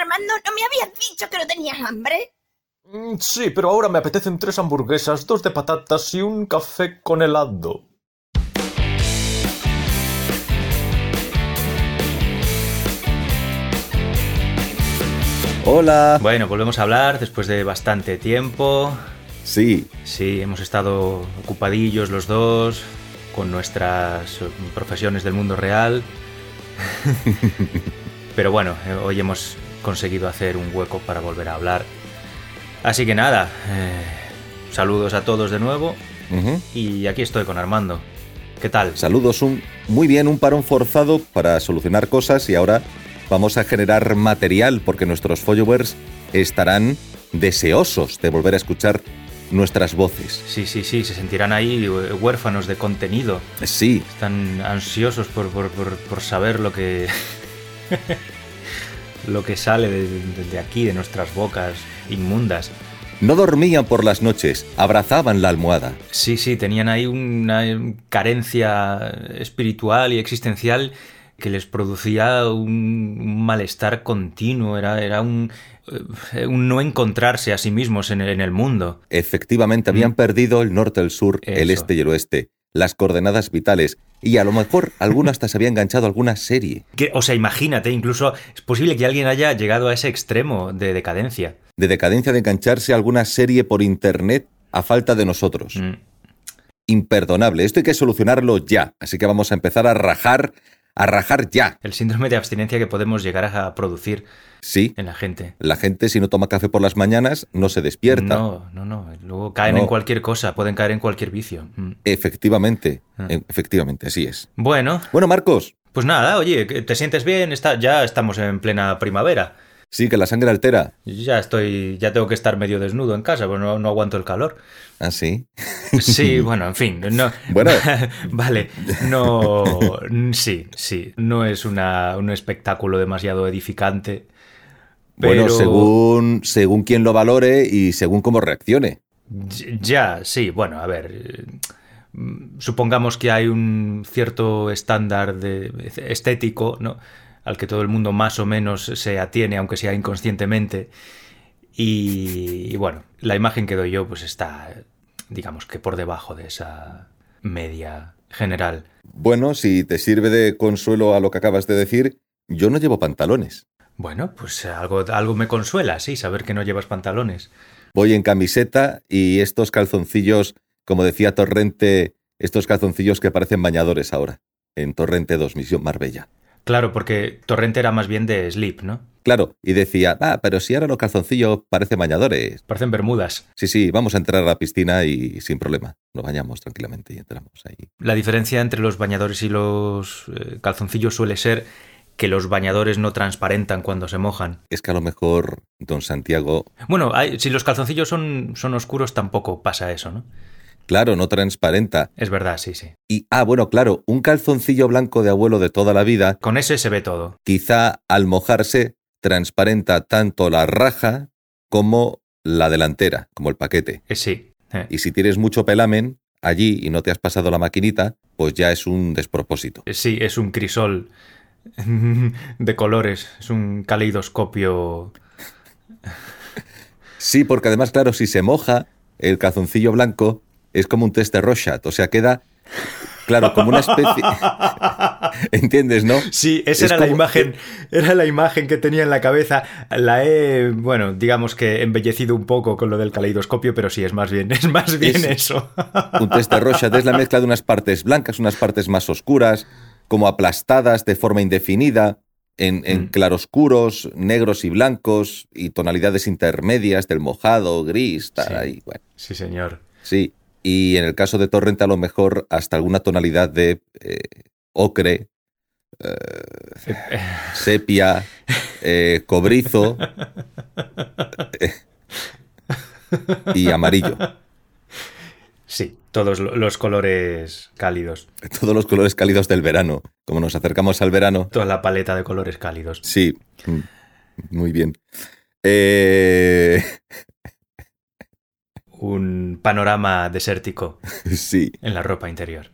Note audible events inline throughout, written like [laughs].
Armando, ¿no me habías dicho que no tenías hambre? Mm, Sí, pero ahora me apetecen tres hamburguesas, dos de patatas y un café con helado. Hola. Bueno, volvemos a hablar después de bastante tiempo. Sí, Sí, hemos estado ocupadillos los dos con nuestras profesiones del mundo real. [laughs] Pero bueno, eh, hoy hemos conseguido hacer un hueco para volver a hablar. Así que nada, eh, saludos a todos de nuevo ujú. y aquí estoy con Armando. ¿Qué tal? saludos. Un, muy bien, un parón forzado para solucionar cosas y ahora vamos a generar material porque nuestros followers estarán deseosos de volver a escuchar nuestras voces. Sí, sí, sí, se sentirán ahí eh, huérfanos de contenido. Sí, Están ansiosos por, por- por- por saber lo que. [laughs] lo que sale de, de- de aquí, de nuestras bocas inmundas. no dormían por las noches, abrazaban la almohada. Sí, sí, tenían ahí una carencia espiritual y existencial que les producía un, malestar continuo, era, era un, eh, un no encontrarse a sí mismos en el, en el mundo. Efectivamente, habían perdido el norte, el sur, el este y el oeste, las coordenadas vitales, y a lo mejor alguno hasta se había enganchado a alguna serie. Que, o sea, imagínate, incluso es posible que alguien haya llegado a ese extremo de decadencia. de decadencia de engancharse a alguna serie por internet a falta de nosotros. Mm. Imperdonable. Esto hay que solucionarlo ya. Así que vamos a empezar a rajar, a rajar ya. El síndrome de abstinencia que podemos llegar a producir Sí. en la gente. La gente si no toma café por las mañanas no se despierta. No, no, no. Luego caen No. en cualquier cosa, pueden caer en cualquier vicio. Mm. Efectivamente. Ah. E- Efectivamente, así es. Bueno, Bueno, Marcos, pues nada, oye, ¿que ¿te sientes bien? Está, ya estamos en plena primavera. sí que la sangre altera. Ya estoy, ya tengo que estar medio desnudo en casa, porque no, no aguanto el calor. Ah, sí. Sí, [laughs] bueno, en fin, no. Bueno. [laughs] vale, no, sí, sí, no es una, un espectáculo demasiado edificante. Bueno, según, según quien lo valore y según cómo reaccione. Ya, sí, bueno, a ver. mm, Supongamos que hay un cierto estándar de, estético, ¿no? Al que todo el mundo más o menos se atiene, aunque sea inconscientemente. Y, y bueno, la imagen que doy yo, pues está, digamos que por debajo de esa media general. Bueno, si te sirve de consuelo a lo que acabas de decir, yo no llevo pantalones. Bueno, pues algo, algo me consuela, sí, saber que no llevas pantalones. Voy en camiseta y estos calzoncillos, como decía Torrente, estos calzoncillos que parecen bañadores ahora, en Torrente 2, Misión Marbella. Claro, porque Torrente era más bien de slip, ¿no? Claro, y decía, ah, pero si ahora los calzoncillos parecen bañadores. Parecen bermudas. Sí, sí, vamos a entrar a la piscina y sin problema. Nos bañamos tranquilamente y entramos ahí. La diferencia entre los bañadores y los eh, calzoncillos suele ser que los bañadores no transparentan cuando se mojan. Es que a lo mejor, don Santiago, Bueno, hay- si los calzoncillos son, son oscuros tampoco pasa eso, ¿no? claro, no transparenta. Es verdad, sí, sí. Y, ah, bueno, claro, un calzoncillo blanco de abuelo de toda la vida, Con ese se ve todo. quizá al mojarse transparenta tanto la raja como la delantera, como el paquete. Eh, sí. eh. Y si tienes mucho pelamen allí y no te has pasado la maquinita, pues ya es un despropósito. Eh, Sí, es un crisol [laughs] de colores, es un caleidoscopio. Sí, porque además, claro, si se moja, el calzoncillo blanco es como un test de Rorschach, o sea, queda, claro, como una especie... [laughs] ¿Entiendes, no? Sí, esa Es era la imagen, era la imagen que tenía en la cabeza. La he, bueno, digamos que embellecido un poco con lo del caleidoscopio, pero sí, es más bien, [laughs] es más bien Es- eso. Un test de Rorschach es la mezcla de unas partes blancas, unas partes más oscuras, como aplastadas de forma indefinida, en, en Mm. claroscuros, negros y blancos, y tonalidades intermedias del mojado, gris, tal, Sí. ahí, bueno. Sí, señor. Sí, y en el caso de Torrent a lo mejor hasta alguna tonalidad de eh, ocre, [laughs] sepia, eh, cobrizo [laughs] eh, y amarillo. Sí, todos lo- los colores cálidos. Todos los colores cálidos del verano. Como nos acercamos al verano. Toda la paleta de colores cálidos. Sí, mm, muy bien. Eh, [laughs] Un panorama desértico sí. en la ropa interior.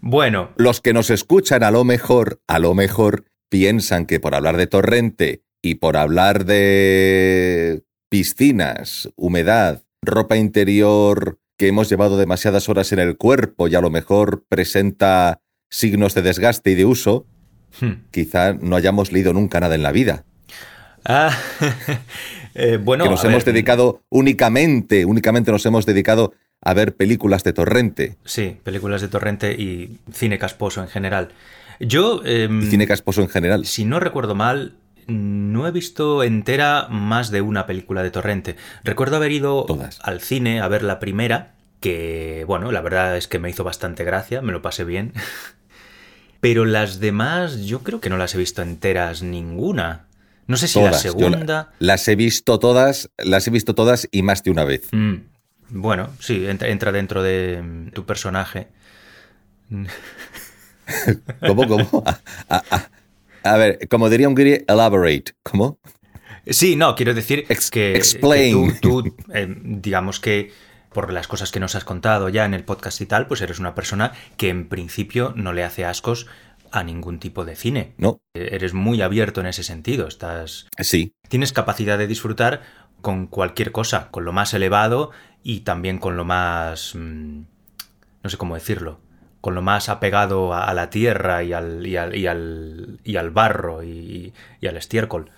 Bueno, Los que nos escuchan a lo mejor, a lo mejor, piensan que por hablar de Torrente Y por hablar de piscinas, humedad, ropa interior que hemos llevado demasiadas horas en el cuerpo y a lo mejor presenta signos de desgaste y de uso, Hmm. quizá no hayamos leído nunca nada en la vida. Ah, [laughs] eh, bueno, que nos hemos ver, dedicado únicamente, únicamente nos hemos dedicado a ver películas de torrente. Sí, películas de torrente y cine casposo en general. Yo, em, cine casposo en general. si no recuerdo mal, no he visto entera más de una película de torrente. Recuerdo haber ido Todas. al cine a ver la primera, que, bueno, la verdad es que me hizo bastante gracia, me lo pasé bien. [laughs] Pero las demás, yo creo que no las he visto enteras ninguna. No sé si la Todas. Yo la- segunda. las he visto todas, las he visto todas y más de una vez. Mm, bueno, sí, entra, entra dentro de mm, tu personaje. [laughs] ¿Cómo, cómo? A, a- a- ver, como diría un guiri, elaborate. ¿Cómo? Sí, no, quiero decir Ex- que, explain. que tú, tú, [laughs] eh, digamos que por las cosas que nos has contado ya en el podcast y tal, pues eres una persona que en principio no le hace ascos a ningún tipo de cine. No, Eres muy abierto en ese sentido. Estás, sí. tienes capacidad de disfrutar con cualquier cosa, con lo más elevado y también con lo más, mm, no sé cómo decirlo, con lo más apegado a, a la tierra y al, y al, y al, y al barro y, al estiércol.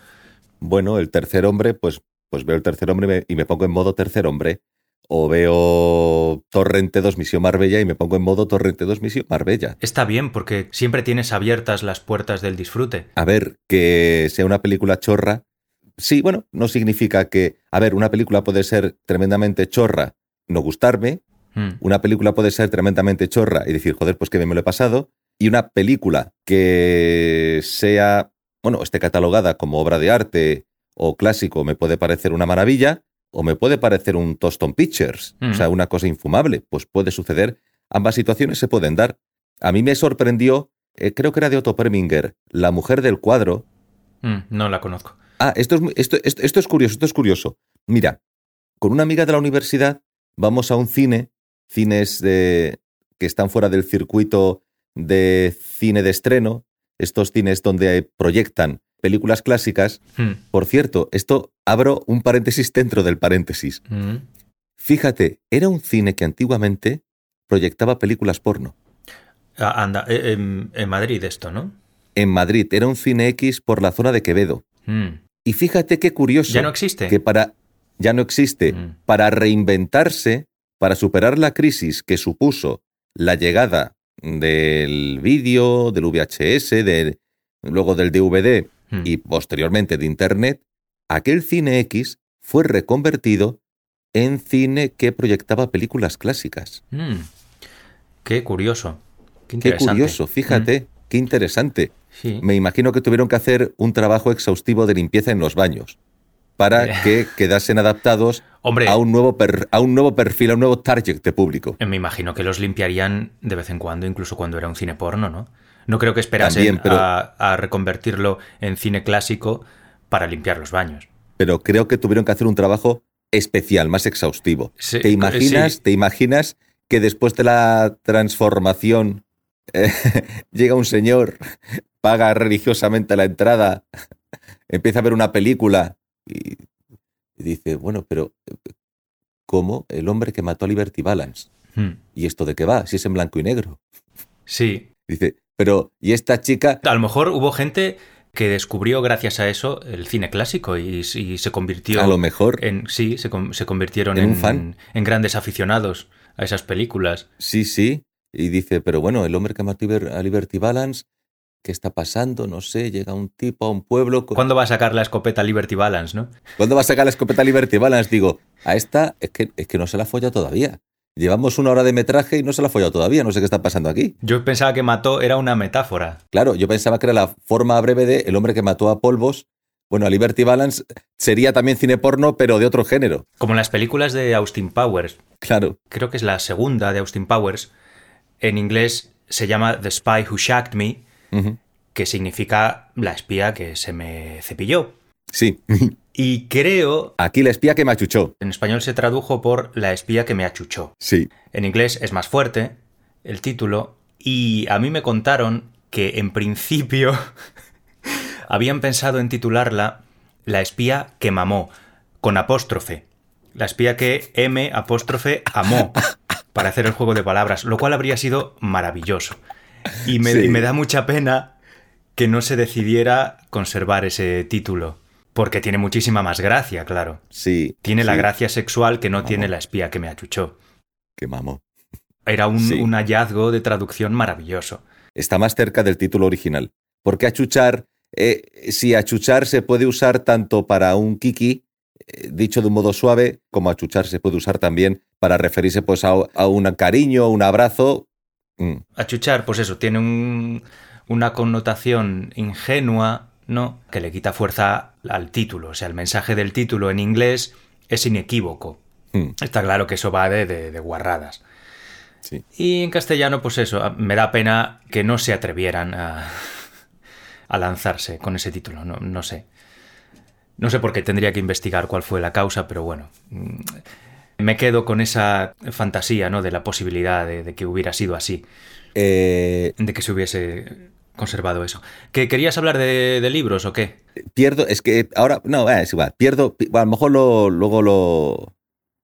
Bueno, el tercer hombre, pues, pues veo el tercer hombre y me- y me pongo en modo tercer hombre. O veo Torrente 2 Misión Marbella y me pongo en modo Torrente 2 Misión Marbella. Está bien porque siempre tienes abiertas las puertas del disfrute. A ver, que sea una película chorra. Sí, bueno, no significa que. A ver, una película puede ser tremendamente chorra, no gustarme. Mm. Una película puede ser tremendamente chorra y decir, joder, pues que bien me lo he pasado. Y una película que sea, bueno, esté catalogada como obra de arte o clásico, me puede parecer una maravilla o me puede parecer un Toston Pictures, Mm. o sea, una cosa infumable. Pues puede suceder. Ambas situaciones se pueden dar. A mí me sorprendió, eh, creo que era de Otto Preminger, La mujer del cuadro, Mm, no la conozco. Ah, esto es, esto, esto, esto es curioso, esto es curioso. Mira, con una amiga de la universidad vamos a un cine, cines de, que están fuera del circuito de cine de estreno, estos cines donde proyectan películas clásicas. Mm, Por cierto, esto abro un paréntesis dentro del paréntesis. mm. Fíjate, era un cine que antiguamente proyectaba películas porno. Ah, anda, em, en Madrid esto, ¿no? En Madrid era un cine X por la zona de Quevedo. Mm. Y fíjate qué curioso. ¿Ya no existe? que para ya no existe, para reinventarse, para superar la crisis que supuso la llegada del vídeo, del VHS, de- luego del DVD Mm. y posteriormente de Internet, aquel cine X fue reconvertido en cine que proyectaba películas clásicas. Mm. Qué curioso. Qué, Qué curioso, fíjate, qué interesante. Sí. Me imagino que tuvieron que hacer un trabajo exhaustivo de limpieza en los baños para Eh. que quedasen adaptados Hombre, a un nuevo per- a un nuevo perfil, a un nuevo target de público. me imagino que los limpiarían de vez en cuando, incluso cuando era un cine porno, ¿no? No creo que esperasen También, pero- a, a reconvertirlo en cine clásico para limpiar los baños. Pero creo que tuvieron que hacer un trabajo especial, más exhaustivo. Sí, ¿Te imaginas, sí. te imaginas que después de la transformación eh, [laughs] llega un señor, paga religiosamente la entrada, [laughs] empieza a ver una película y, dice, bueno, pero eh, ¿cómo el hombre que mató a Liberty Balance? Mm. ¿Y esto de qué va? Si es en blanco y negro. Sí. Dice, pero ¿y esta chica? A lo mejor hubo gente que descubrió gracias a eso el cine clásico y, y se convirtió A lo mejor, en sí, se, se convirtieron ¿En fan? en grandes aficionados a esas películas. sí, sí. Y dice, pero bueno, el hombre que mató a Liberty Balance, ¿qué está pasando? No sé, llega un tipo a un pueblo... con- ¿Cuándo va a sacar la escopeta Liberty Balance, no? ¿Cuándo va a sacar la escopeta Liberty Balance? Digo, a esta es que, es que no se la folla todavía. Llevamos una hora de metraje y no se la ha follado todavía. No sé qué está pasando aquí. Yo pensaba que mató era una metáfora. Claro, yo pensaba que era la forma breve de el hombre que mató a polvos. Bueno, a Liberty Balance sería también cine porno, pero de otro género. Como en las películas de Austin Powers. Claro. Creo que es la segunda de Austin Powers. En inglés se llama The Spy Who Shagged Me, Que significa la espía que se me cepilló. Sí. [laughs] Y creo, Aquí la espía que me achuchó. en español se tradujo por la espía que me achuchó. Sí. En inglés es más fuerte el título y a mí me contaron que en principio [laughs] habían pensado en titularla la espía que mamó, con apóstrofe. La espía que M apóstrofe amó, para hacer el juego de palabras, lo cual habría sido maravilloso. Y me, Sí. me da mucha pena que no se decidiera conservar ese título, porque tiene muchísima más gracia, claro. Sí. Tiene la gracia sexual que no tiene la espía que me achuchó. Que mamo. Era un, Sí. un hallazgo de traducción maravilloso. Está más cerca del título original. Porque achuchar, eh, si achuchar se puede usar tanto para un kiki, eh, dicho de un modo suave, como achuchar se puede usar también para referirse pues, a, a un cariño, un abrazo. Mm, Achuchar, pues eso, tiene un- una connotación ingenua, ¿no? Que le quita fuerza al título. O sea, el mensaje del título en inglés es inequívoco. mm, Está claro que eso va de, de- de guarradas. sí. Y en castellano, pues eso, me da pena que no se atrevieran a, a lanzarse con ese título, no, no sé. No sé por qué tendría que investigar cuál fue la causa, pero bueno. Me quedo con esa fantasía, ¿no? De la posibilidad de, de que hubiera sido así, Eh, de que se hubiese conservado eso. ¿Que querías hablar de, de libros o qué? pierdo, es que ahora, no, eh, es igual, pierdo, pi- a lo mejor lo, luego lo,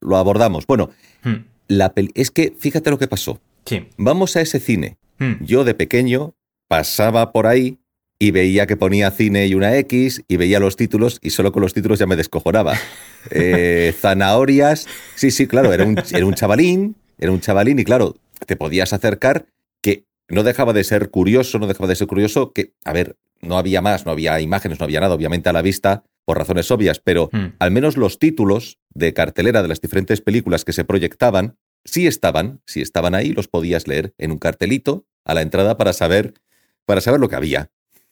lo abordamos. Bueno, Hmm, la peli- es que fíjate lo que pasó. Sí. Vamos a ese cine. Hmm, Yo de pequeño pasaba por ahí y veía que ponía cine y una X y veía los títulos y solo con los títulos ya me descojonaba. [laughs] Eh, zanahorias, sí, sí, claro, era un, era un chavalín, era un chavalín y claro, te podías acercar que no dejaba de ser curioso, no dejaba de ser curioso que, a ver, no había más, no había imágenes, no había nada, obviamente a la vista, por razones obvias, pero hmm. al menos los títulos de cartelera de las diferentes películas que se proyectaban, sí estaban, sí estaban ahí, los podías leer en un cartelito a la entrada para saber, para saber lo que había.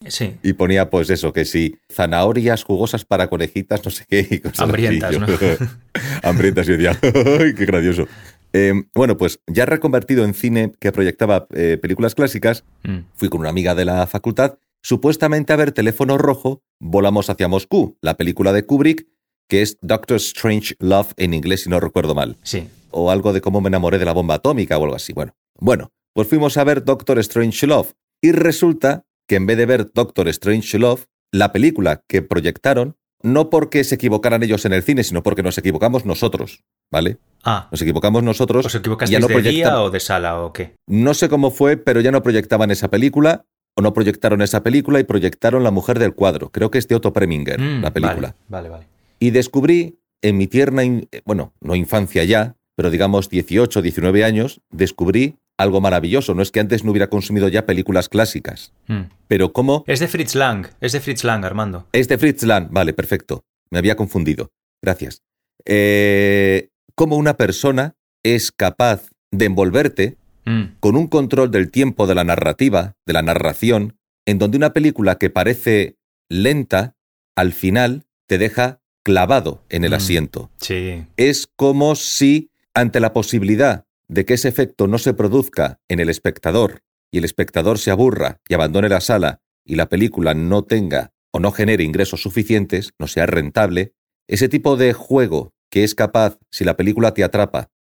Sí. Y ponía pues eso, que sí, zanahorias jugosas para conejitas, no sé qué. y cosas. Hambrientas, ¿no? [laughs] Hambrientas, y yo decía, [laughs] ¡ay, qué gracioso! Eh, bueno, pues ya reconvertido en cine que proyectaba eh, películas clásicas, Hmm. fui con una amiga de la facultad, supuestamente a ver Teléfono Rojo, Volamos hacia Moscú, la película de Kubrick, que es Doctor Strange Love en inglés, si no recuerdo mal. Sí. O algo de cómo me enamoré de la bomba atómica o algo así. Bueno, bueno, pues fuimos a ver Doctor Strange Love. Y resulta que en vez de ver Doctor Strange Love, la película que proyectaron, no porque se equivocaran ellos en el cine, sino porque nos equivocamos nosotros, ¿vale? Ah, Nos equivocamos nosotros. ¿os ya equivocasteis no de día o de sala o qué? no sé cómo fue, pero ya no proyectaban esa película, o no proyectaron esa película y proyectaron La Mujer del Cuadro. Creo que es de Otto Preminger, Mm, la película. Vale, vale. vale. Y descubrí en mi tierna, in- eh, bueno, no infancia ya, pero digamos 18, 19 años, descubrí algo maravilloso. No es que antes no hubiera consumido ya películas clásicas, Hmm. pero como Es de Fritz Lang, es de Fritz Lang, Armando. es de Fritz Lang, vale, perfecto. Me había confundido. Gracias. Eh, cómo una persona es capaz de envolverte Hmm. con un control del tiempo de la narrativa, de la narración, en donde una película que parece lenta, al final te deja clavado en el Mm. asiento. Sí. Es como si, ante la posibilidad de que ese efecto no se produzca en el espectador y el espectador se aburra y abandone la sala y la película no tenga o no genere ingresos suficientes, no sea rentable, ese tipo de juego que es capaz, si la película te atrapa,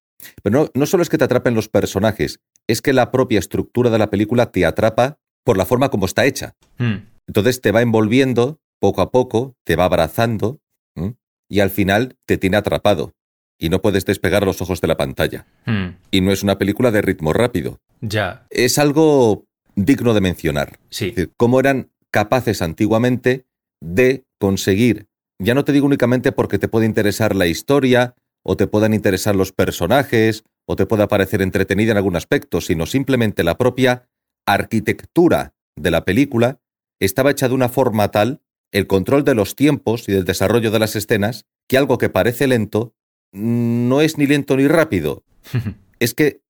pero no, no solo es que te atrapen los personajes, es que la propia estructura de la película te atrapa por la forma como está hecha. Hmm. Entonces te va envolviendo poco a poco, te va abrazando ¿m? y al final te tiene atrapado y no puedes despegar los ojos de la pantalla. Hmm. Y no es una película de ritmo rápido. Ya, Es algo digno de mencionar. sí. Es decir, cómo eran capaces antiguamente de conseguir, ya no te digo únicamente porque te puede interesar la historia, o te puedan interesar los personajes, o te pueda parecer entretenida en algún aspecto, sino simplemente la propia arquitectura de la película estaba hecha de una forma tal, el control de los tiempos y del desarrollo de las escenas, que algo que parece lento no es ni lento ni rápido. [laughs] Es que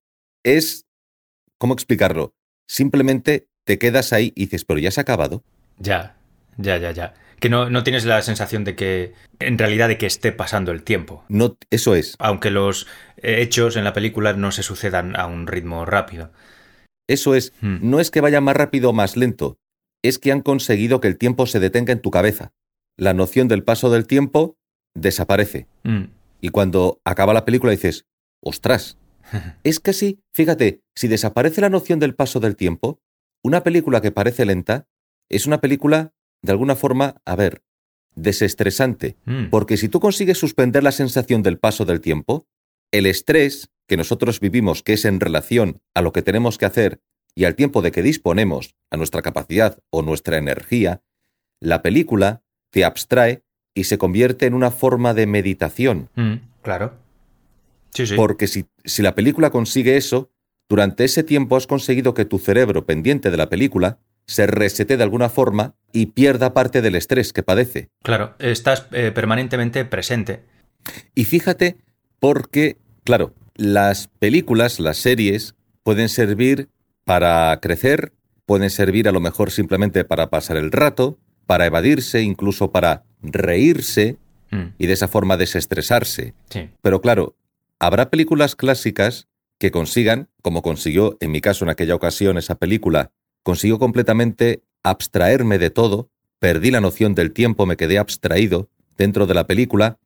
es, ¿cómo explicarlo? Simplemente te quedas ahí y dices, pero ya se ha acabado. ya, ya, ya, ya. Que no, no tienes la sensación de que, en realidad, de que esté pasando el tiempo. No, eso es, Aunque los eh, hechos en la película no se sucedan a un ritmo rápido. eso es. Hmm. No es que vaya más rápido o más lento, es que han conseguido que el tiempo se detenga en tu cabeza. La noción del paso del tiempo desaparece. Hmm. Y cuando acaba la película dices, ostras, [laughs] es casi, fíjate, si desaparece la noción del paso del tiempo, una película que parece lenta es una película, de alguna forma, a ver, desestresante. Mm. Porque si tú consigues suspender la sensación del paso del tiempo, el estrés que nosotros vivimos, que es en relación a lo que tenemos que hacer y al tiempo de que disponemos, a nuestra capacidad o nuestra energía, la película te abstrae y se convierte en una forma de meditación. Mm, claro. Sí, sí. Porque si, si la película consigue eso, durante ese tiempo has conseguido que tu cerebro, pendiente de la película, se resete de alguna forma y pierda parte del estrés que padece. Claro, estás eh, permanentemente presente. Y fíjate, porque, claro, las películas, las series, pueden servir para crecer, pueden servir a lo mejor simplemente para pasar el rato, para evadirse, incluso para reírse Mm, y de esa forma desestresarse. sí. Pero claro, habrá películas clásicas que consigan, como consiguió en mi caso en aquella ocasión esa película, consiguió completamente abstraerme de todo, perdí la noción del tiempo, me quedé abstraído dentro de la película.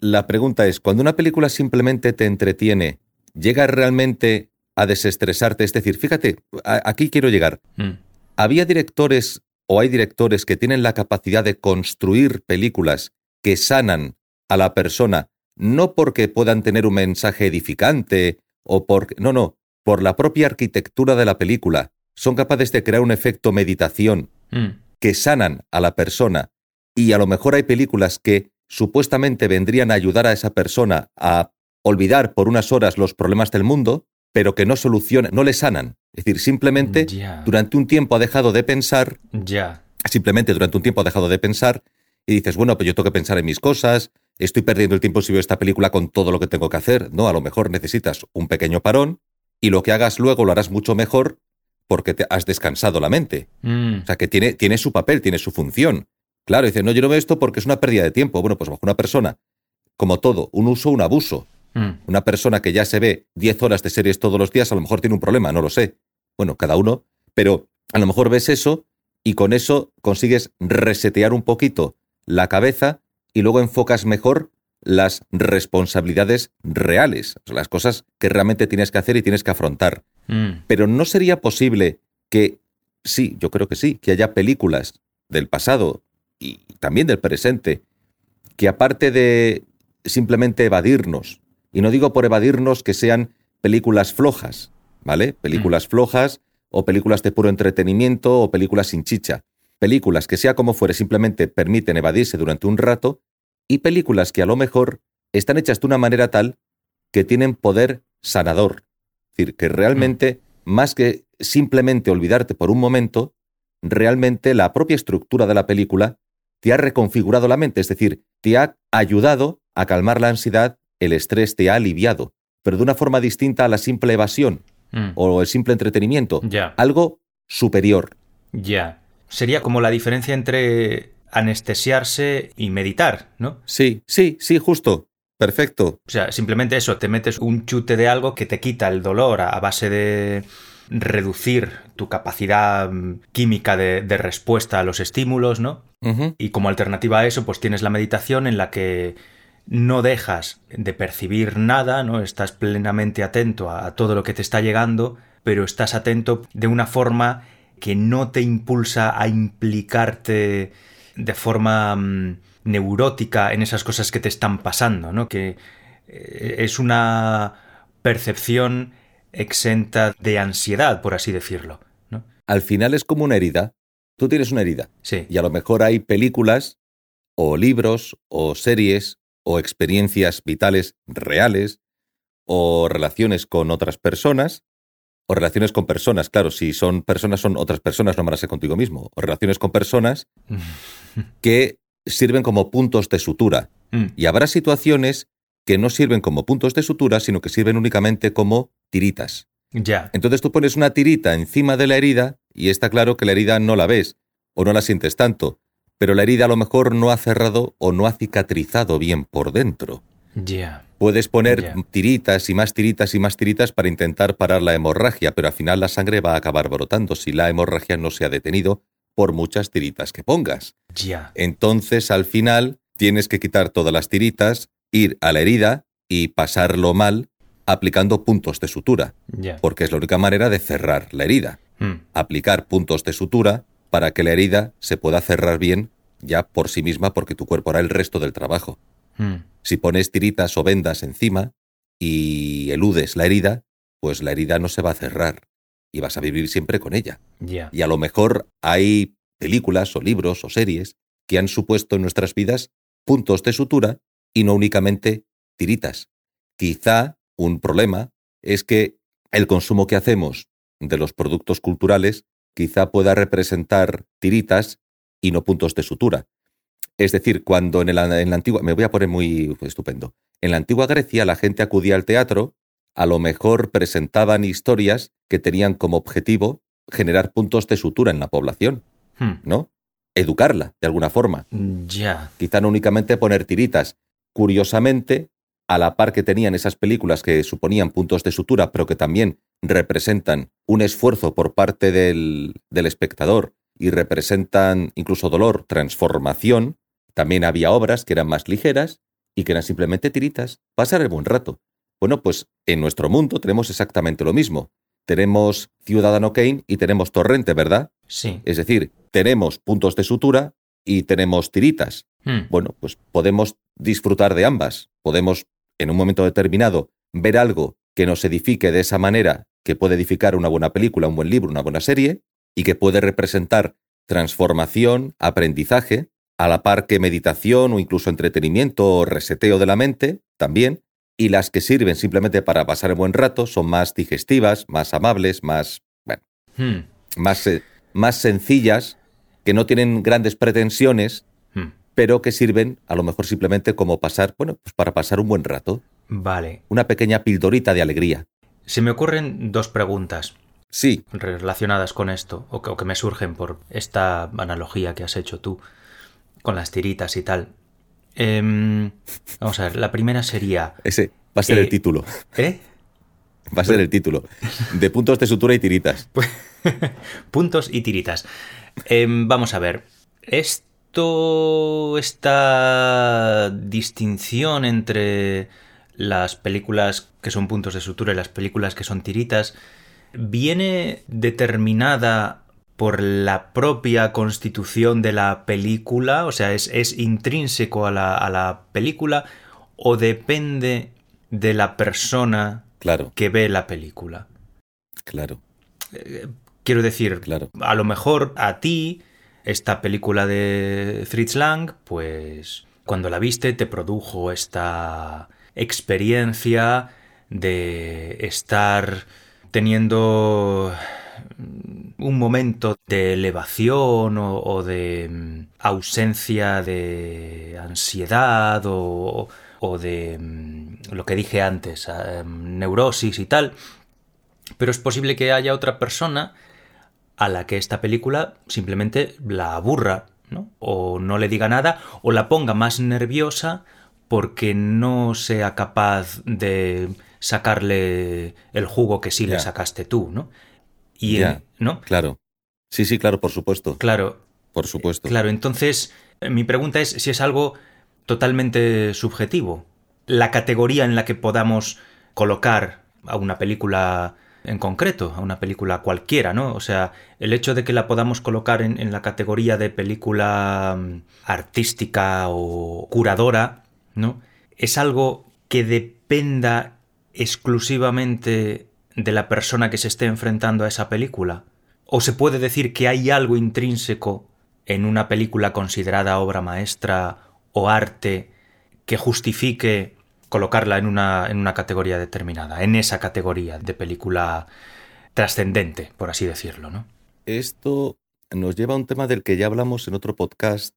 La pregunta es, cuando una película simplemente te entretiene, ¿llega realmente a desestresarte? Es decir, fíjate, aquí quiero llegar. Mm, Había directores o hay directores que tienen la capacidad de construir películas que sanan a la persona, no porque puedan tener un mensaje edificante o por... No, no, por la propia arquitectura de la película. Son capaces de crear un efecto meditación mm, que sanan a la persona. Y a lo mejor hay películas que supuestamente vendrían a ayudar a esa persona a olvidar por unas horas los problemas del mundo, pero que no solucionan, no le sanan. Es decir, simplemente durante un tiempo ha dejado de pensar, Ya. simplemente durante un tiempo ha dejado de pensar y dices, bueno, pues yo tengo que pensar en mis cosas, estoy perdiendo el tiempo si veo esta película con todo lo que tengo que hacer. No, a lo mejor necesitas un pequeño parón y lo que hagas luego lo harás mucho mejor porque te has descansado la mente. Mm, O sea, que tiene, tiene su papel, tiene su función. Claro, dice, no, yo no veo esto porque es una pérdida de tiempo. Bueno, pues bajo una persona, como todo, un uso, un abuso. Mm, Una persona que ya se ve 10 horas de series todos los días, a lo mejor tiene un problema, no lo sé. Bueno, cada uno, pero a lo mejor ves eso y con eso consigues resetear un poquito la cabeza y luego enfocas mejor las responsabilidades reales, las cosas que realmente tienes que hacer y tienes que afrontar. mm. Pero no sería posible que, sí, yo creo que sí, que haya películas del pasado y también del presente, que aparte de simplemente evadirnos, y no digo por evadirnos que sean películas flojas, ¿vale? Películas flojas o películas de puro entretenimiento o películas sin chicha. Películas que sea como fuere simplemente permiten evadirse durante un rato y películas que a lo mejor están hechas de una manera tal que tienen poder sanador. Es decir, que realmente, más que simplemente olvidarte por un momento, realmente la propia estructura de la película te ha reconfigurado la mente, es decir, te ha ayudado a calmar la ansiedad, el estrés te ha aliviado, pero de una forma distinta a la simple evasión Mm. o el simple entretenimiento, Ya. algo superior. Ya. Sería como la diferencia entre anestesiarse y meditar, ¿no? Sí, sí, sí, justo. Perfecto. O sea, simplemente eso, te metes un chute de algo que te quita el dolor a, base de reducir tu capacidad mm, química de, de respuesta a los estímulos, ¿no? Y como alternativa a eso, pues tienes la meditación en la que no dejas de percibir nada, ¿no? Estás plenamente atento a, a todo lo que te está llegando, pero estás atento de una forma que no te impulsa a implicarte de forma mm, neurótica en esas cosas que te están pasando, ¿no? Que eh, es una percepción exenta de ansiedad, por así decirlo, ¿no? Al final es como una herida. Tú tienes una herida. Sí. Y a lo mejor hay películas o libros o series o experiencias vitales reales o relaciones con otras personas o relaciones con personas. Claro, si son personas son otras personas, no van a ser contigo mismo. O relaciones con personas [laughs] que sirven como puntos de sutura. Mm, Y habrá situaciones que no sirven como puntos de sutura, sino que sirven únicamente como tiritas. ya. Entonces tú pones una tirita encima de la herida y está claro que la herida no la ves o no la sientes tanto, pero la herida a lo mejor no ha cerrado o no ha cicatrizado bien por dentro. Ya. Puedes poner tiritas y más tiritas y más tiritas para intentar parar la hemorragia, pero al final la sangre va a acabar brotando si la hemorragia no se ha detenido por muchas tiritas que pongas. Ya. Entonces al final tienes que quitar todas las tiritas, ir a la herida y pasarlo mal aplicando puntos de sutura, porque es la única manera de cerrar la herida Mm, aplicar puntos de sutura para que la herida se pueda cerrar bien ya por sí misma porque tu cuerpo hará el resto del trabajo. Mm, Si pones tiritas o vendas encima y eludes la herida, pues la herida no se va a cerrar y vas a vivir siempre con ella. Y a lo mejor hay películas o libros o series que han supuesto en nuestras vidas puntos de sutura y no únicamente tiritas. Quizá un problema es que el consumo que hacemos de los productos culturales quizá pueda representar tiritas y no puntos de sutura. Es decir, cuando en la, en la antigua, me voy a poner muy estupendo, en la antigua Grecia la gente acudía al teatro, a lo mejor presentaban historias que tenían como objetivo generar puntos de sutura en la población, Hmm, ¿no? Educarla, de alguna forma. Ya. Quizá no únicamente poner tiritas. Curiosamente, a la par que tenían esas películas que suponían puntos de sutura, pero que también representan un esfuerzo por parte del, del espectador y representan incluso dolor, transformación, también había obras que eran más ligeras y que eran simplemente tiritas, pasar el buen rato. Bueno, pues en nuestro mundo tenemos exactamente lo mismo. Tenemos Ciudadano Kane y tenemos Torrente, ¿verdad? Sí. Es decir, tenemos puntos de sutura y tenemos tiritas. Hmm, Bueno, pues podemos disfrutar de ambas. Podemos, en un momento determinado, ver algo que nos edifique de esa manera, que puede edificar una buena película, un buen libro, una buena serie, y que puede representar transformación, aprendizaje, a la par que meditación o incluso entretenimiento o reseteo de la mente, también, y las que sirven simplemente para pasar el buen rato son más digestivas, más amables, más, bueno, hmm, más, eh, más sencillas, que no tienen grandes pretensiones, hmm. pero que sirven a lo mejor simplemente como pasar, bueno, pues para pasar un buen rato, Vale. una pequeña pildorita de alegría. Se me ocurren dos preguntas Sí, relacionadas con esto, o que, o que me surgen por esta analogía que has hecho tú con las tiritas y tal. Em, vamos a ver, la primera sería... ese va a ser Eh, el título, ¿Eh? va a ser el título, de puntos de sutura y tiritas. [laughs] Puntos y tiritas. Em, vamos a ver. Esto. Esta distinción entre las películas que son puntos de sutura y las películas que son tiritas. ¿Viene determinada por la propia constitución de la película? O sea, ¿es, es intrínseco a la, a la película? ¿O depende de la persona Claro, que ve la película? claro, Quiero decir, claro. a lo mejor a ti, esta película de Fritz Lang, pues cuando la viste te produjo esta experiencia de estar teniendo un momento de elevación o, de mm, ausencia de ansiedad o, o de mm, lo que dije antes, eh, neurosis y tal. Pero es posible que haya otra persona a la que esta película simplemente la aburra, ¿no? O no le diga nada, o la ponga más nerviosa porque no sea capaz de sacarle el jugo que sí le sacaste tú, ¿no? Y ¿no? Claro. Sí, sí, claro, por supuesto. Claro, Por supuesto. Claro, entonces mi pregunta es si es algo totalmente subjetivo. La categoría en la que podamos colocar a una película en concreto, a una película cualquiera, ¿no? O sea, el hecho de que la podamos colocar en, en la categoría de película mm, artística o curadora, ¿no? Es algo que dependa exclusivamente de la persona que se esté enfrentando a esa película. ¿O se puede decir que hay algo intrínseco en una película considerada obra maestra o arte que justifique colocarla en una, en una categoría determinada, en esa categoría de película trascendente, por así decirlo, ¿no? Esto nos lleva a un tema del que ya hablamos en otro podcast.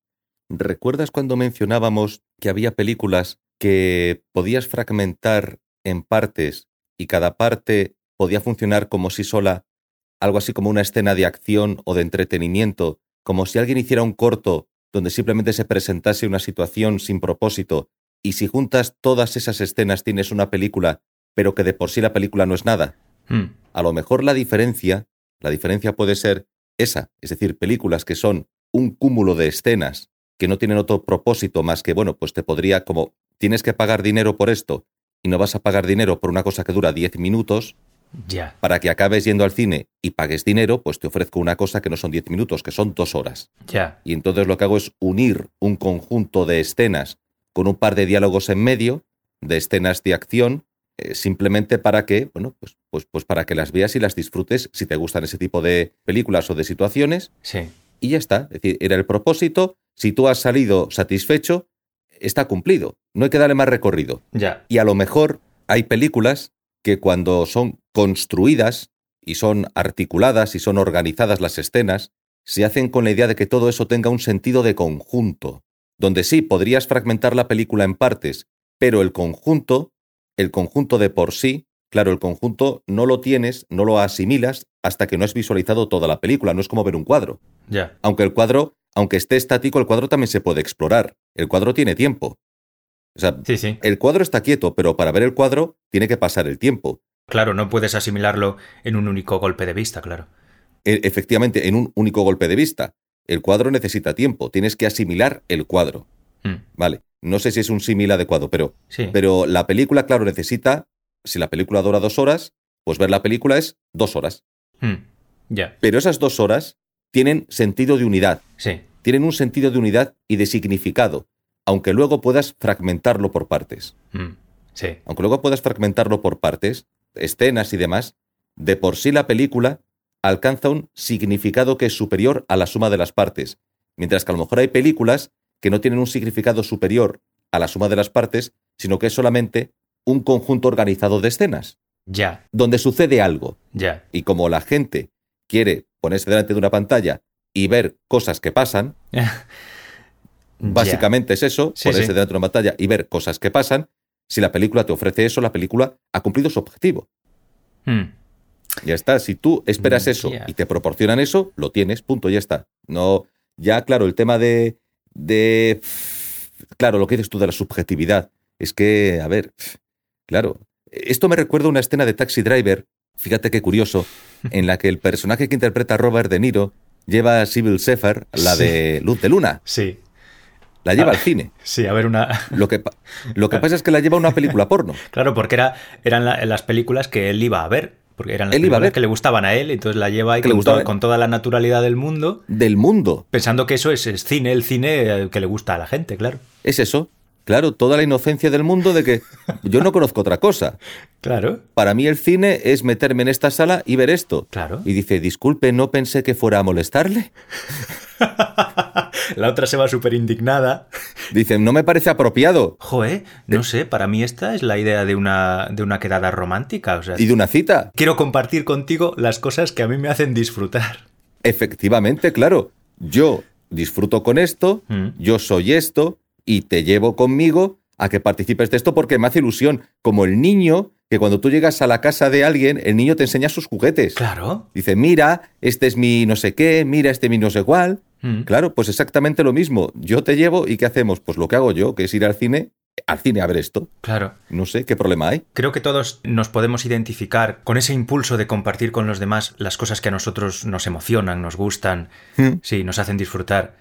¿Recuerdas cuando mencionábamos que había películas que podías fragmentar en partes y cada parte podía funcionar como si sola, algo así como una escena de acción o de entretenimiento, como si alguien hiciera un corto donde simplemente se presentase una situación sin propósito y si juntas todas esas escenas tienes una película, pero que de por sí la película no es nada? Hmm, A lo mejor la diferencia, la diferencia puede ser esa, es decir, películas que son un cúmulo de escenas que no tienen otro propósito más que, bueno, pues te podría como, tienes que pagar dinero por esto y no vas a pagar dinero por una cosa que dura 10 minutos, Ya, Para que acabes yendo al cine y pagues dinero, pues te ofrezco una cosa que no son 10 minutos, que son dos horas. ya. Y entonces lo que hago es unir un conjunto de escenas con un par de diálogos en medio, de escenas de acción, eh, simplemente para que, bueno, pues, pues, pues para que las veas y las disfrutes si te gustan ese tipo de películas o de situaciones. Sí, Y ya está. Es decir, era el propósito. Si tú has salido satisfecho, está cumplido. No hay que darle más recorrido. ya. Y a lo mejor hay películas que cuando son construidas y son articuladas y son organizadas las escenas, se hacen con la idea de que todo eso tenga un sentido de conjunto, donde sí podrías fragmentar la película en partes, pero el conjunto, el conjunto de por sí, claro, el conjunto no lo tienes, no lo asimilas hasta que no has visualizado toda la película, no es como ver un cuadro. Ya, Aunque el cuadro, aunque esté estático, el cuadro también se puede explorar. El cuadro tiene tiempo. O sea, sí, sí. el cuadro está quieto, pero para ver el cuadro tiene que pasar el tiempo. Claro, no puedes asimilarlo en un único golpe de vista, claro. E- efectivamente, en un único golpe de vista. El cuadro necesita tiempo, tienes que asimilar el cuadro. Mm, Vale, no sé si es un símil adecuado, pero, Sí, pero la película, claro, necesita, si la película dura dos horas, pues ver la película es dos horas. Mm, ya, Pero esas dos horas tienen sentido de unidad, sí, tienen un sentido de unidad y de significado, aunque luego puedas fragmentarlo por partes. mm, sí, aunque luego puedas fragmentarlo por partes, escenas y demás, de por sí la película alcanza un significado que es superior a la suma de las partes, mientras que a lo mejor hay películas que no tienen un significado superior a la suma de las partes, sino que es solamente un conjunto organizado de escenas, ya, donde sucede algo. ya. Y como la gente quiere ponerse delante de una pantalla y ver cosas que pasan, [laughs] básicamente es eso, Sí, ponerse sí. delante de una pantalla y ver cosas que pasan, si la película te ofrece eso, la película ha cumplido su objetivo. Ya. Mm, Ya está. Si tú esperas Mm, eso y te proporcionan eso, lo tienes, punto, ya está. No, ya, claro, el tema de, de, claro, lo que dices tú de la subjetividad, es que, a ver, claro, esto me recuerda a una escena de Taxi Driver, fíjate qué curioso, en la que el personaje que interpreta Robert De Niro lleva a Sybil Sefer, la Sí. de Luz de Luna, Sí, la lleva Ah. al cine. sí, a ver, una. Lo que, pa- lo que pasa es que la lleva a una película porno. [laughs] Claro, porque era, eran la- las películas que él iba a ver. Porque eran las Él iba a películas ver. que le gustaban a él, entonces la lleva ahí Que con, toda la naturalidad del mundo, Del mundo. pensando que eso es, es cine, el cine eh, que le gusta a la gente, claro. Es eso. Claro, toda la inocencia del mundo de que yo no conozco otra cosa. [laughs] Claro, Para mí el cine es meterme en esta sala y ver esto. claro. Y dice, disculpe, no pensé que fuera a molestarle. [laughs] La otra se va súper indignada. Dice, no me parece apropiado. Joe, no sé, para mí esta es la idea de una, de una quedada romántica. O sea, Y de una cita. quiero compartir contigo las cosas que a mí me hacen disfrutar. Efectivamente, claro. Yo disfruto con esto, Mm. yo soy esto, y te llevo conmigo a que participes de esto porque me hace ilusión. Como el niño, que cuando tú llegas a la casa de alguien, el niño te enseña sus juguetes. Claro. Dice, mira, este es mi no sé qué, mira, este es mi no sé cuál. Mm. Claro, pues exactamente lo mismo. Yo te llevo y ¿qué hacemos? Pues lo que hago yo, que es ir al cine, al cine a ver esto. Claro. No sé qué problema hay. Creo que todos nos podemos identificar con ese impulso de compartir con los demás las cosas que a nosotros nos emocionan, nos gustan, Hmm. sí, nos hacen disfrutar.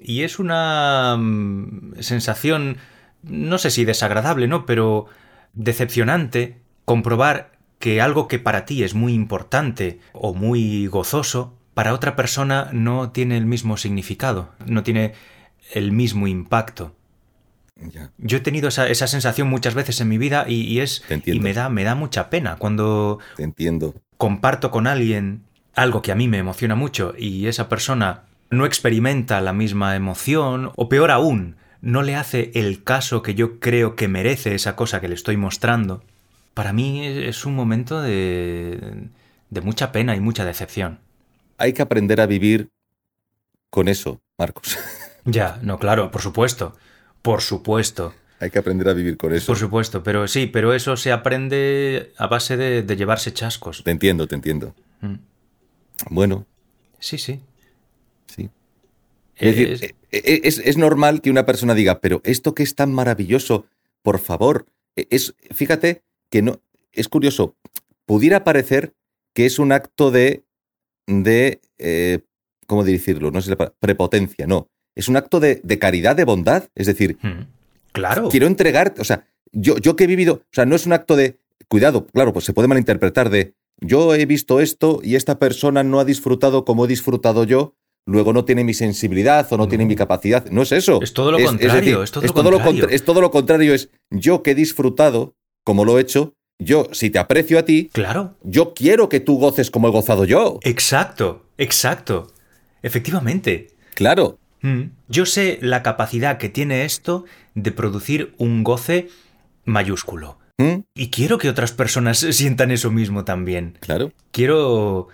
Y es una mm, sensación, no sé si desagradable, ¿no? Pero decepcionante comprobar que algo que para ti es muy importante o muy gozoso, para otra persona no tiene el mismo significado, no tiene el mismo impacto. Ya. Yo he tenido esa, esa sensación muchas veces en mi vida y, y es y me da, me da mucha pena cuando Te entiendo. comparto con alguien algo que a mí me emociona mucho y esa persona no experimenta la misma emoción o peor aún, no le hace el caso que yo creo que merece esa cosa que le estoy mostrando. Para mí es un momento de, de mucha pena y mucha decepción. Hay que aprender a vivir con eso, Marcos. [laughs] Ya, no, claro, por supuesto. Por supuesto. Hay que aprender a vivir con eso. Por supuesto, pero sí, pero eso se aprende a base de, de llevarse chascos. Te entiendo, te entiendo. Mm. Bueno, Sí, sí. Sí. Es, Es- decir, e- e- es, es normal que una persona diga, pero esto que es tan maravilloso, por favor, e- es, fíjate que no, es curioso, pudiera parecer que es un acto de, de eh, ¿cómo decirlo? No la palabra, prepotencia, no. Es un acto de, de caridad, de bondad. Es decir, Mm. Claro. quiero entregar, o sea, yo, yo que he vivido, o sea, no es un acto de, cuidado, claro, pues se puede malinterpretar de, yo he visto esto y esta persona no ha disfrutado como he disfrutado yo, luego no tiene mi sensibilidad o no, tiene mi capacidad. No es eso. Es todo lo contrario. Es, todo, lo es todo lo contrario. Es yo que he disfrutado como lo he hecho. Yo, si te aprecio a ti, claro. yo quiero que tú goces como he gozado yo. Exacto, exacto. Efectivamente. Claro. Mm. Yo sé la capacidad que tiene esto de producir un goce mayúsculo. ¿Mm? Y quiero que otras personas [laughs] sientan eso mismo también. Claro. Quiero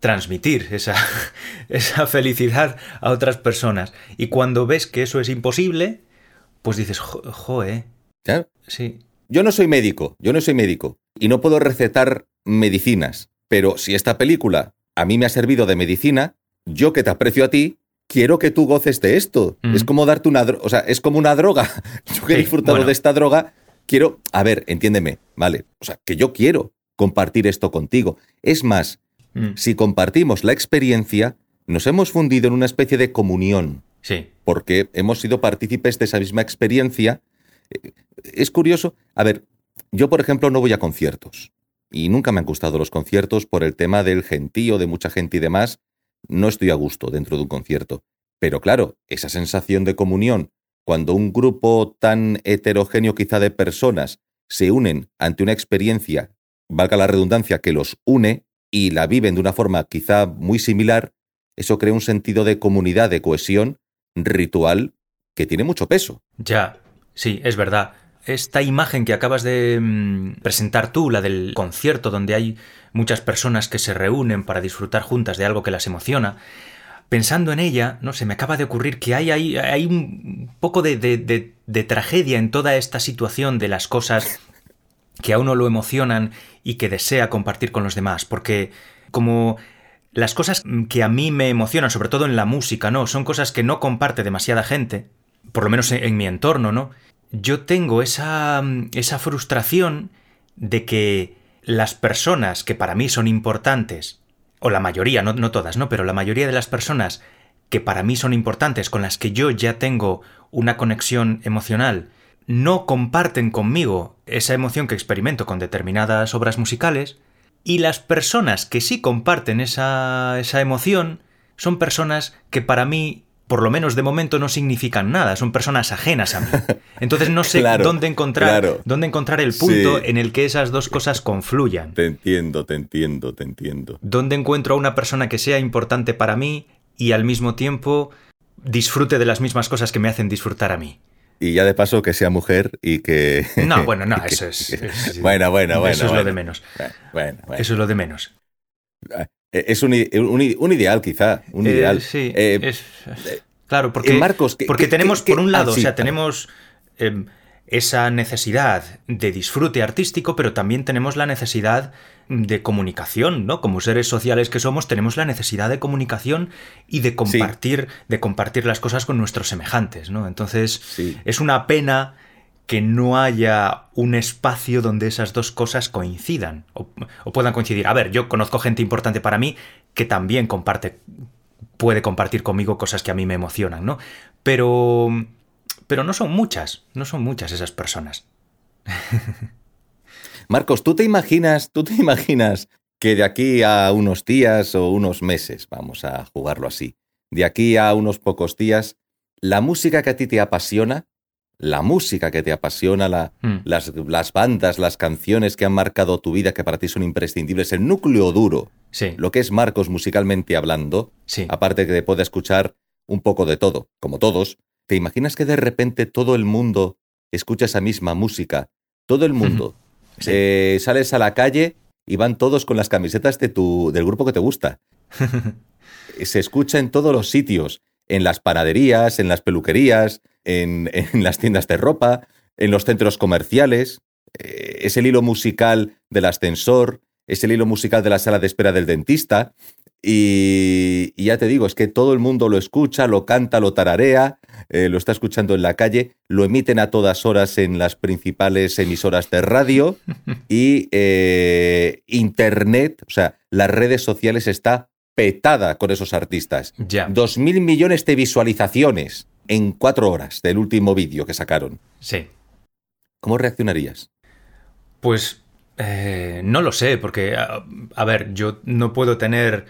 transmitir esa, [laughs] esa felicidad a otras personas. Y cuando ves que eso es imposible, pues dices, joe. Claro. Sí. Yo no soy médico, yo no soy médico. Y no puedo recetar medicinas. Pero si esta película a mí me ha servido de medicina, yo que te aprecio a ti, quiero que tú goces de esto. Mm. Es como darte una o sea, es como una droga. [laughs] Yo que he Sí, disfrutado bueno. de esta droga, quiero, a ver, entiéndeme, vale, o sea, que yo quiero compartir esto contigo. Es más, Mm. si compartimos la experiencia, nos hemos fundido en una especie de comunión, Sí. porque hemos sido partícipes de esa misma experiencia. Eh, Es curioso, a ver, yo por ejemplo no voy a conciertos y nunca me han gustado los conciertos por el tema del gentío, de mucha gente y demás. No estoy a gusto dentro de un concierto. Pero claro, esa sensación de comunión, cuando un grupo tan heterogéneo quizá de personas se unen ante una experiencia, valga la redundancia, que los une y la viven de una forma quizá muy similar, eso crea un sentido de comunidad, de cohesión ritual que tiene mucho peso. Ya, sí, es verdad. Esta imagen que acabas de mm, presentar tú, la del concierto donde hay muchas personas que se reúnen para disfrutar juntas de algo que las emociona, pensando en ella, no sé, me acaba de ocurrir que hay, un poco de tragedia en toda esta situación de las cosas que a uno lo emocionan y que desea compartir con los demás, porque como las cosas que a mí me emocionan, sobre todo en la música, ¿no? Son cosas que no comparte demasiada gente, por lo menos en, mi entorno, ¿no? Yo tengo esa, esa frustración de que las personas que para mí son importantes, o la mayoría, no, no todas, ¿no? Pero la mayoría de las personas que para mí son importantes, con las que yo ya tengo una conexión emocional, no comparten conmigo esa emoción que experimento con determinadas obras musicales, y las personas que sí comparten esa, esa emoción son personas que para mí, por lo menos de momento, no significan nada, son personas ajenas a mí. [laughs] Entonces no sé Claro, dónde, encontrar, claro. dónde encontrar el punto Sí. en el que esas dos cosas confluyan. Te entiendo, te entiendo, te entiendo. ¿Dónde encuentro a una persona que sea importante para mí y al mismo tiempo disfrute de las mismas cosas que me hacen disfrutar a mí? Y ya de paso que sea mujer y que... No, [laughs] bueno, no, que- eso es- es- bueno, [laughs] bueno, bueno. Eso es lo de menos. Bueno, bueno. Eso es lo de menos. Eh, Es un, i- un ideal, quizá. Un Eh, ideal. sí, Eh, es- claro, porque, eh, Marcos, ¿qué- porque tenemos, por un lado, ah, sí, o sea, tenemos em, esa necesidad de disfrute artístico, pero también tenemos la necesidad de comunicación, ¿no? Como seres sociales que somos, tenemos la necesidad de comunicación y de compartir, de compartir las cosas con nuestros semejantes, ¿no? Entonces, Sí. es una pena que no haya un espacio donde esas dos cosas coincidan o, o puedan coincidir. A ver, yo conozco gente importante para mí que también comparte, puede compartir conmigo cosas que a mí me emocionan, ¿no? Pero, pero no son muchas, no son muchas esas personas. [laughs] Marcos, ¿tú te imaginas, tú te imaginas que de aquí a unos días o unos meses, vamos a jugarlo así, de aquí a unos pocos días, la música que a ti te apasiona, la música que te apasiona, la- Mm. las, las bandas, las canciones que han marcado tu vida, que para ti son imprescindibles, el núcleo duro, Sí, lo que es Marcos musicalmente hablando, sí. aparte que te puede escuchar un poco de todo, como todos, ¿te imaginas que de repente todo el mundo escucha esa misma música? Todo el mundo. Sí. Eh, sales a la calle y van todos con las camisetas de tu, del grupo que te gusta. [laughs] Se escucha en todos los sitios, en las panaderías, en las peluquerías, en, en las tiendas de ropa, en los centros comerciales. Eh, es el hilo musical del ascensor, es el hilo musical de la sala de espera del dentista. Y, y ya te digo, es que todo el mundo lo escucha, lo canta, lo tararea, eh, lo está escuchando en la calle, lo emiten a todas horas en las principales emisoras de radio [laughs] y eh, Internet, o sea, las redes sociales está petada con esos artistas. Ya, Dos mil millones de visualizaciones en cuatro horas del último vídeo que sacaron. sí. ¿Cómo reaccionarías? Pues Eh, no lo sé, porque, a, a ver, yo no puedo tener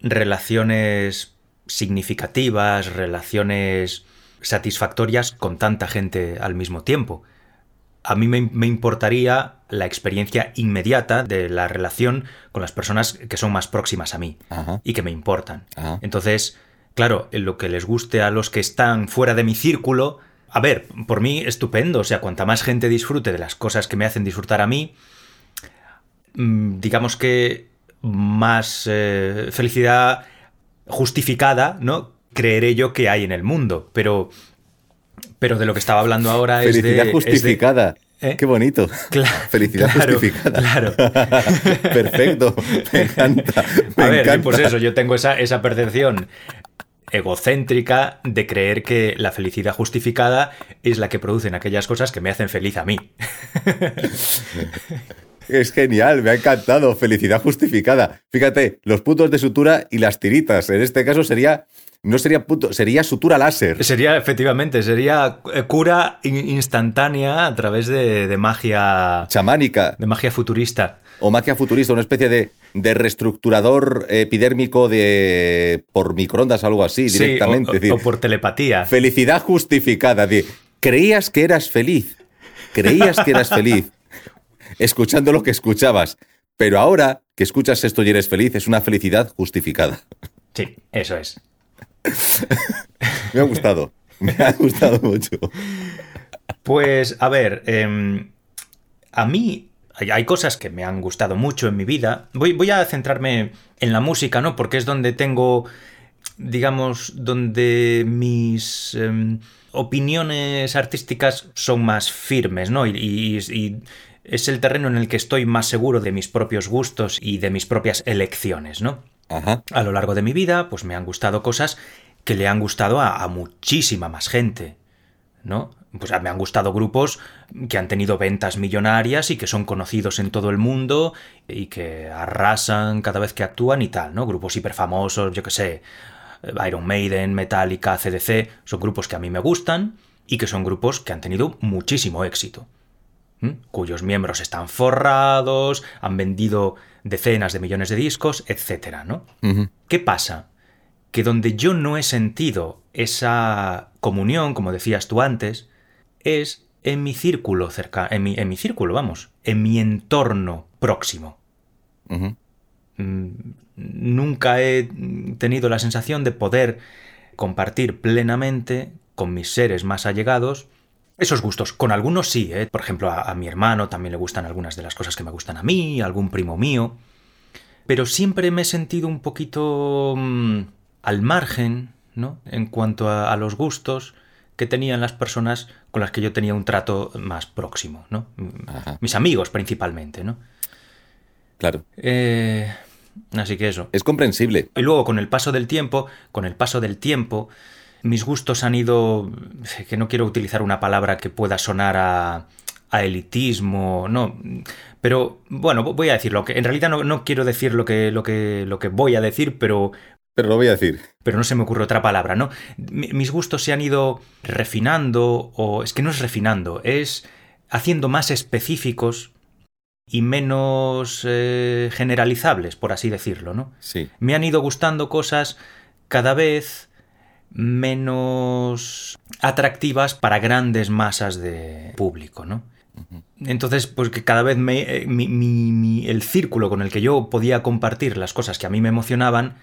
relaciones significativas, relaciones satisfactorias con tanta gente al mismo tiempo. A mí me, me, importaría la experiencia inmediata de la relación con las personas que son más próximas a mí Ajá. y que me importan. Ajá. Entonces, claro, en lo que les guste a los que están fuera de mi círculo, a ver, por mí estupendo, o sea, cuanta más gente disfrute de las cosas que me hacen disfrutar a mí, mm, digamos que más eh, felicidad justificada, ¿no? Creeré yo que hay en el mundo, pero, pero de lo que estaba hablando ahora es de... Felicidad justificada. ¿Eh? Qué bonito. Felicidad claro, justificada. Claro. [laughs] Perfecto. [laughs] Me encanta. Me a ver, encanta. pues eso, yo tengo esa, esa percepción egocéntrica de creer que la felicidad justificada es la que producen aquellas cosas que me hacen feliz a mí. [laughs] Es genial, me ha encantado. Felicidad justificada. Fíjate, los puntos de sutura y las tiritas. En este caso sería. No sería punto, sería sutura láser. Sería, efectivamente, sería eh, cura in- instantánea a través de, de magia. Chamánica. de magia futurista. O magia futurista, una especie de, de reestructurador epidérmico de por microondas, algo así, Sí, directamente. o- Es decir, o por telepatía. Felicidad justificada. creías que eras feliz. Creías que eras feliz. Escuchando lo que escuchabas. Pero ahora que escuchas esto y eres feliz, es una felicidad justificada. Sí, eso es. Me ha gustado. Me ha gustado mucho. Pues, a ver, eh, a mí hay, cosas que me han gustado mucho en mi vida. Voy, voy, a centrarme en la música, ¿no? Porque es donde tengo, digamos, donde mis eh, opiniones artísticas son más firmes, ¿no? Y, y, y, es el terreno en el que estoy más seguro de mis propios gustos y de mis propias elecciones, ¿no? Ajá. A lo largo de mi vida, pues me han gustado cosas que le han gustado a, a muchísima más gente, ¿no? Pues me han gustado grupos que han tenido ventas millonarias y que son conocidos en todo el mundo y que arrasan cada vez que actúan y tal, ¿no? Grupos hiperfamosos, yo que sé, Iron Maiden, Metallica, CDC, son grupos que a mí me gustan y que son grupos que han tenido muchísimo éxito, ¿m? cuyos miembros están forrados, han vendido decenas de millones de discos, etcétera, ¿no? Uh -huh. ¿Qué pasa? Que donde yo no he sentido esa comunión, como decías tú antes, es en mi círculo cercano, en mi, en mi círculo, vamos, en mi entorno próximo. Uh -huh. Nunca he tenido la sensación de poder compartir plenamente con mis seres más allegados esos gustos. Con algunos sí, ¿eh? por ejemplo, a, a, mi hermano también le gustan algunas de las cosas que me gustan a mí, a algún primo mío, pero siempre me he sentido un poquito mmm, al margen, ¿no? En cuanto a, a, los gustos que tenían las personas con las que yo tenía un trato más próximo, ¿no? Ajá. Mis amigos principalmente, ¿no? Claro. Eh, así que eso. Es comprensible. Y luego, con el paso del tiempo, con el paso del tiempo, mis gustos han ido, que no quiero utilizar una palabra que pueda sonar a, a elitismo, no, pero bueno, voy a decirlo, que en realidad no, no, quiero decir lo que, lo, que, lo que voy a decir, pero... Pero lo voy a decir. Pero no se me ocurre otra palabra, ¿no? Mis gustos se han ido refinando, o es que no es refinando, es haciendo más específicos y menos eh, generalizables, por así decirlo, ¿no? Sí. Me han ido gustando cosas cada vez menos atractivas para grandes masas de público, ¿no? Entonces, pues que cada vez me, eh, mi, mi, mi, el círculo con el que yo podía compartir las cosas que a mí me emocionaban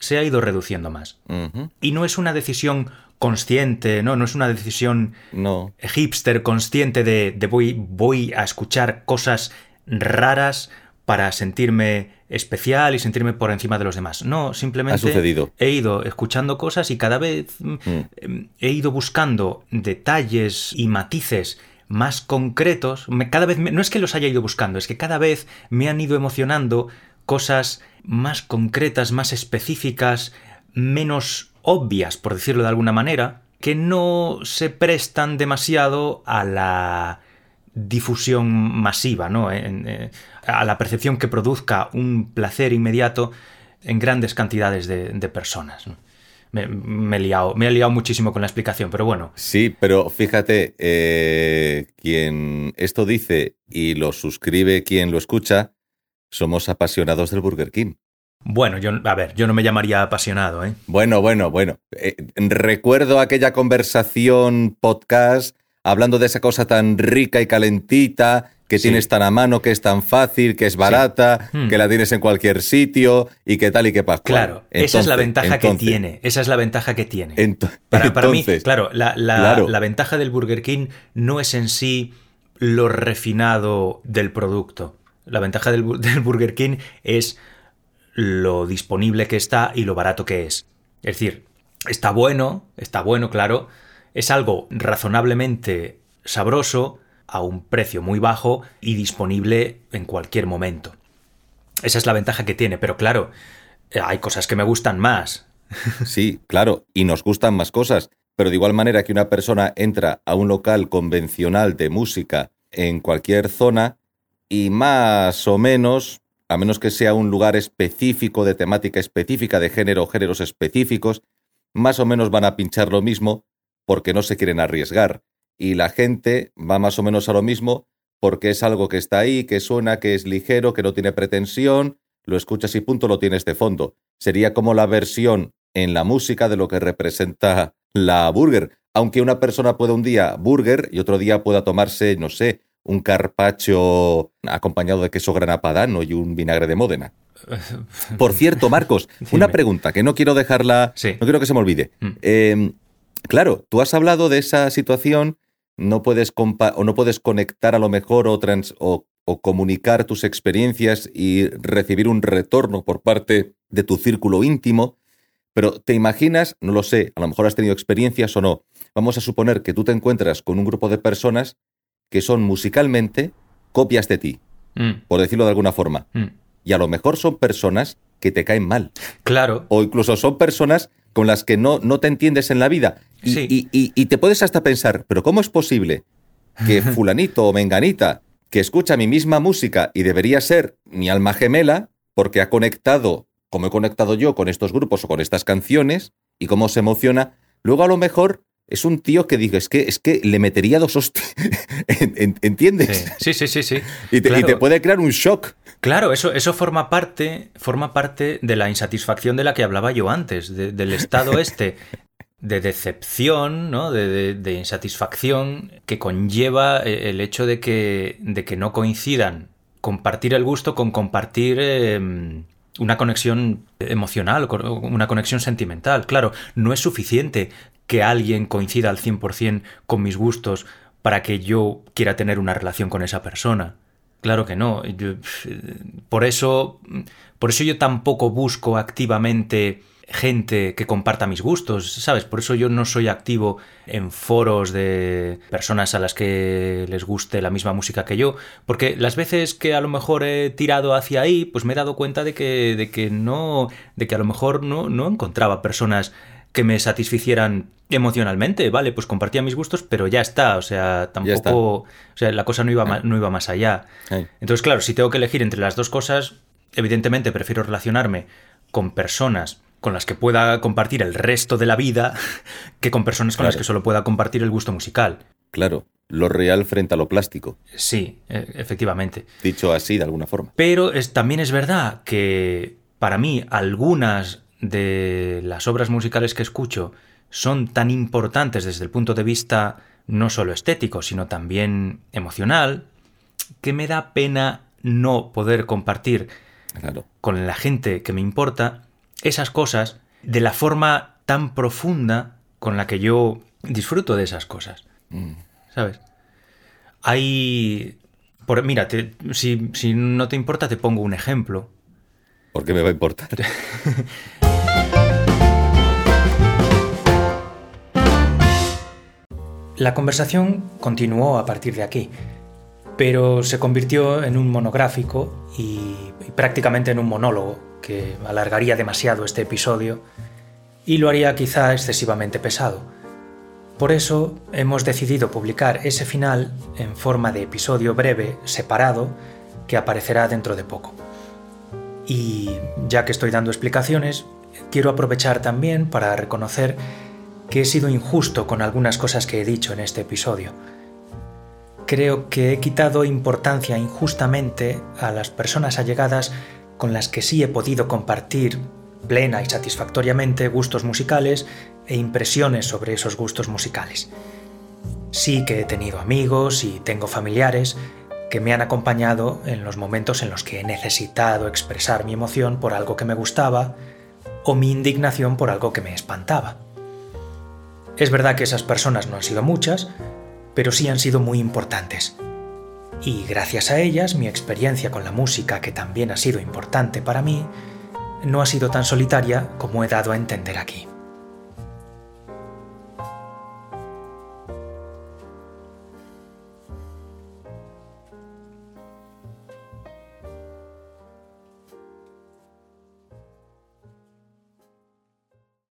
se ha ido reduciendo más. Uh -huh. Y no es una decisión consciente, ¿no? No es una decisión no. hipster consciente de, de voy, voy a escuchar cosas raras para sentirme especial y sentirme por encima de los demás. No, simplemente ha sucedido. he ido escuchando cosas y cada vez mm. he ido buscando detalles y matices más concretos. Cada vez me, no es que los haya ido buscando, es que cada vez me han ido emocionando cosas más concretas, más específicas, menos obvias, por decirlo de alguna manera, que no se prestan demasiado a la difusión masiva, ¿no? En, en, a la percepción que produzca un placer inmediato en grandes cantidades de, de personas. ¿no? me, me he liado, me he liado muchísimo con la explicación, pero bueno. Sí, pero fíjate, eh, quien esto dice y lo suscribe quien lo escucha, somos apasionados del Burger King. Bueno, yo, a ver, yo no me llamaría apasionado, ¿eh? Bueno, bueno, bueno. Eh, recuerdo aquella conversación podcast hablando de esa cosa tan rica y calentita que Sí. tienes tan a mano, que es tan fácil, que es barata, Hmm. que la tienes en cualquier sitio y que tal y que pascual. Claro, esa es la Entonces- ventaja que tiene. Esa es la ventaja que tiene. ento- Para, para mí, claro la, la- claro. la ventaja del Burger King no es en sí lo refinado del producto. La ventaja del [laughs] Burger King es lo disponible que está y lo barato que es. Es decir, está bueno, está bueno, claro. Es algo razonablemente sabroso a un precio muy bajo y disponible en cualquier momento. Esa es la ventaja que tiene, pero claro, eh, hay cosas que me gustan más. [laughs] Sí, claro, y nos gustan más cosas, pero de igual manera que una persona entra a un local convencional de música en cualquier zona y más o menos, a menos que sea un lugar específico, de temática específica, de género o géneros específicos, más o menos van a pinchar lo mismo porque no se quieren arriesgar. Y la gente va más o menos a lo mismo porque es algo que está ahí, que suena, que es ligero, que no tiene pretensión, lo escuchas y punto, lo tienes de fondo. Sería como la versión en la música de lo que representa la burger. Aunque una persona pueda un día burger y otro día pueda tomarse, no sé, un carpacho acompañado de queso grana padano y un vinagre de Módena. [laughs] Por cierto, Marcos, una pregunta que no quiero dejarla, Sí. no quiero que se me olvide. Mm. Eh, claro, tú has hablado de esa situación, no puedes compa- o no puedes conectar a lo mejor o, trans- o, o comunicar tus experiencias y recibir un retorno por parte de tu círculo íntimo, pero te imaginas, no lo sé, a lo mejor has tenido experiencias o no. Vamos a suponer que tú te encuentras con un grupo de personas que son musicalmente copias de ti, Mm, por decirlo de alguna forma. mm. Y a lo mejor son personas que te caen mal. Claro, O incluso son personas con las que no, no te entiendes en la vida. Y, Sí. y- y- y te puedes hasta pensar, pero ¿cómo es posible que [laughs] fulanito o menganita, que escucha mi misma música y debería ser mi alma gemela, porque ha conectado, como he conectado yo con estos grupos o con estas canciones, y cómo se emociona, luego a lo mejor es un tío que digo, es que, es que le metería dos hostias. [laughs] En- en- ¿Entiendes? sí, sí, sí, sí. sí. Y, te, y te puede crear un shock. Claro, eso, eso forma parte, forma parte de la insatisfacción de la que hablaba yo antes, de- del estado [laughs] este de decepción, ¿no? de, de- de insatisfacción que conlleva eh, el hecho de que, de que no coincidan compartir el gusto con compartir eh, una conexión emocional, una conexión sentimental. Claro, no es suficiente que alguien coincida al 100% con mis gustos para que yo quiera tener una relación con esa persona. Claro que no. Por eso, por eso yo tampoco busco activamente gente que comparta mis gustos, ¿sabes? Por eso yo no soy activo en foros de personas a las que les guste la misma música que yo, porque las veces que a lo mejor he tirado hacia ahí, pues me he dado cuenta de que, de que no, de que a lo mejor no, no encontraba personas que me satisficieran emocionalmente, vale, pues compartía mis gustos, pero ya está, o sea, tampoco, o sea, la cosa no iba, ma- no iba más allá. Entonces, claro, si tengo que elegir entre las dos cosas, evidentemente prefiero relacionarme con personas con las que pueda compartir el resto de la vida [laughs] que con personas con las que solo pueda compartir el gusto musical. Claro, lo real frente a lo plástico, Sí, e- efectivamente. dicho así de alguna forma. Pero es, también es verdad que para mí algunas de las obras musicales que escucho son tan importantes desde el punto de vista no solo estético, sino también emocional, que me da pena no poder compartir Claro. con la gente que me importa esas cosas de la forma tan profunda con la que yo disfruto de esas cosas. Mm. ¿Sabes? Hay... Por, mira, te- si, si no te importa, te pongo un ejemplo. ¿Por qué me va a importar? [laughs] La conversación continuó a partir de aquí, pero se convirtió en un monográfico y, prácticamente en un monólogo que alargaría demasiado este episodio y lo haría quizá excesivamente pesado. Por eso hemos decidido publicar ese final en forma de episodio breve, separado, que aparecerá dentro de poco. Y ya que estoy dando explicaciones, quiero aprovechar también para reconocer que he sido injusto con algunas cosas que he dicho en este episodio. Creo que he quitado importancia injustamente a las personas allegadas con las que sí he podido compartir plena y satisfactoriamente gustos musicales e impresiones sobre esos gustos musicales. Sí que he tenido amigos y tengo familiares que me han acompañado en los momentos en los que he necesitado expresar mi emoción por algo que me gustaba o mi indignación por algo que me espantaba. Es verdad que esas personas no han sido muchas, pero sí han sido muy importantes. Y gracias a ellas mi experiencia con la música, que también ha sido importante para mí, no ha sido tan solitaria como he dado a entender aquí.